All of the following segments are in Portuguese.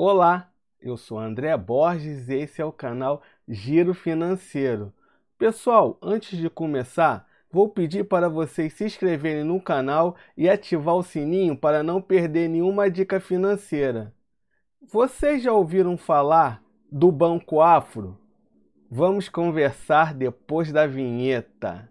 Olá, eu sou André Borges e esse é o canal Giro Financeiro. Pessoal, antes de começar, vou pedir para vocês se inscreverem no canal e ativar o sininho para não perder nenhuma dica financeira. Vocês já ouviram falar do Banco Afro? Vamos conversar depois da vinheta.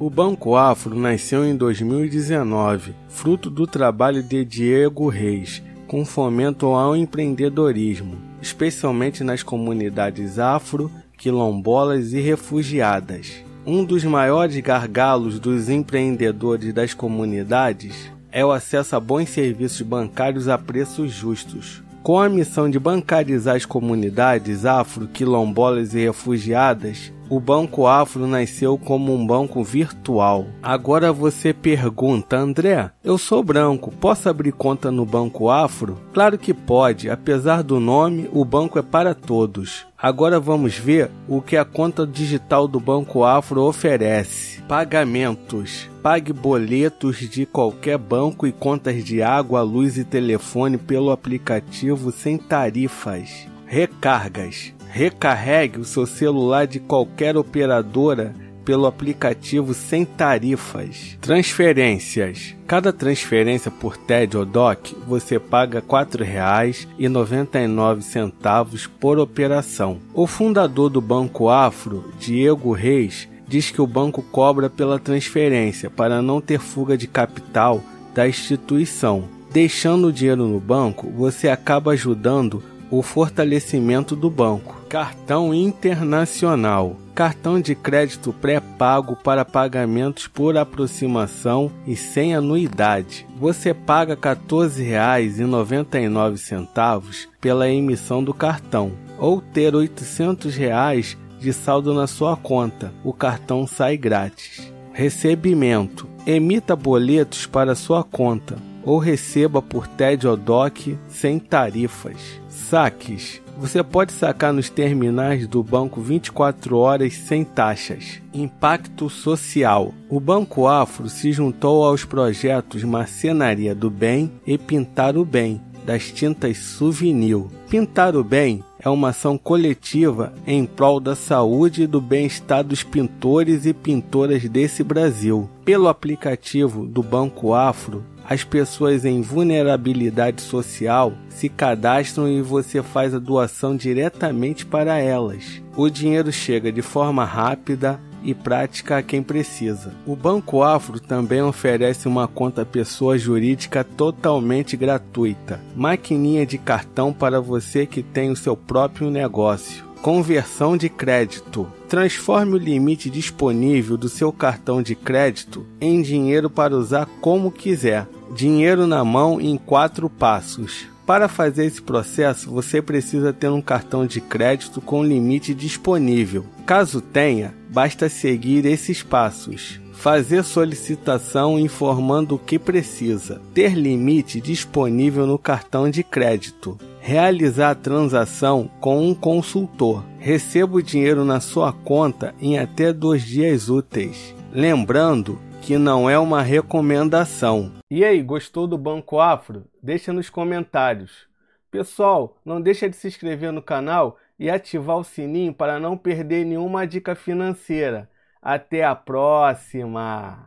O Banco Afro nasceu em 2019, fruto do trabalho de Diego Reis, com fomento ao empreendedorismo, especialmente nas comunidades afro, quilombolas e refugiadas. Um dos maiores gargalos dos empreendedores das comunidades é o acesso a bons serviços bancários a preços justos. Com a missão de bancarizar as comunidades afro, quilombolas e refugiadas, o Banco Afro nasceu como um banco virtual. Agora você pergunta, André, eu sou branco, posso abrir conta no Banco Afro? Claro que pode, apesar do nome, o banco é para todos. Agora vamos ver o que a conta digital do Banco Afro oferece. Pagamentos. Pague boletos de qualquer banco e contas de água, luz e telefone pelo aplicativo sem tarifas. Recargas Recarregue o seu celular de qualquer operadora pelo aplicativo sem tarifas. Transferências. Cada transferência por TED ou DOC você paga R$ 4,99 por operação. O fundador do Banco Afro, Diego Reis, diz que o banco cobra pela transferência para não ter fuga de capital da instituição. Deixando o dinheiro no banco, você acaba ajudando o fortalecimento do banco. Cartão Internacional. Cartão de crédito pré-pago para pagamentos por aproximação e sem anuidade. Você paga R$ 14,99 pela emissão do cartão ou ter 800 reais de saldo na sua conta. O cartão sai grátis. Recebimento. Emita boletos para sua conta ou receba por TED ou DOC sem tarifas. Saques. Você pode sacar nos terminais do banco 24 horas sem taxas. Impacto social. O Banco Afro se juntou aos projetos Marcenaria do Bem e Pintar o Bem, das tintas Souvenir. Pintar o Bem é uma ação coletiva em prol da saúde e do bem-estar dos pintores e pintoras desse Brasil. Pelo aplicativo do Banco Afro, as pessoas em vulnerabilidade social se cadastram e você faz a doação diretamente para elas. O dinheiro chega de forma rápida e prática a quem precisa. O Banco Afro também oferece uma conta pessoa jurídica totalmente gratuita, maquininha de cartão para você que tem o seu próprio negócio. Conversão de crédito. Transforme o limite disponível do seu cartão de crédito em dinheiro para usar como quiser Dinheiro na mão em quatro passos. Para fazer esse processo, você precisa ter um cartão de crédito com limite disponível. Caso tenha, basta seguir esses passos. Fazer solicitação informando o que precisa. Ter limite disponível no cartão de crédito. Realizar a transação com um consultor. Receba o dinheiro na sua conta em até dois dias úteis. Lembrando que não é uma recomendação. E aí, gostou do Banco Afro? Deixa nos comentários. Pessoal, não deixa de se inscrever no canal e ativar o sininho para não perder nenhuma dica financeira. Até a próxima!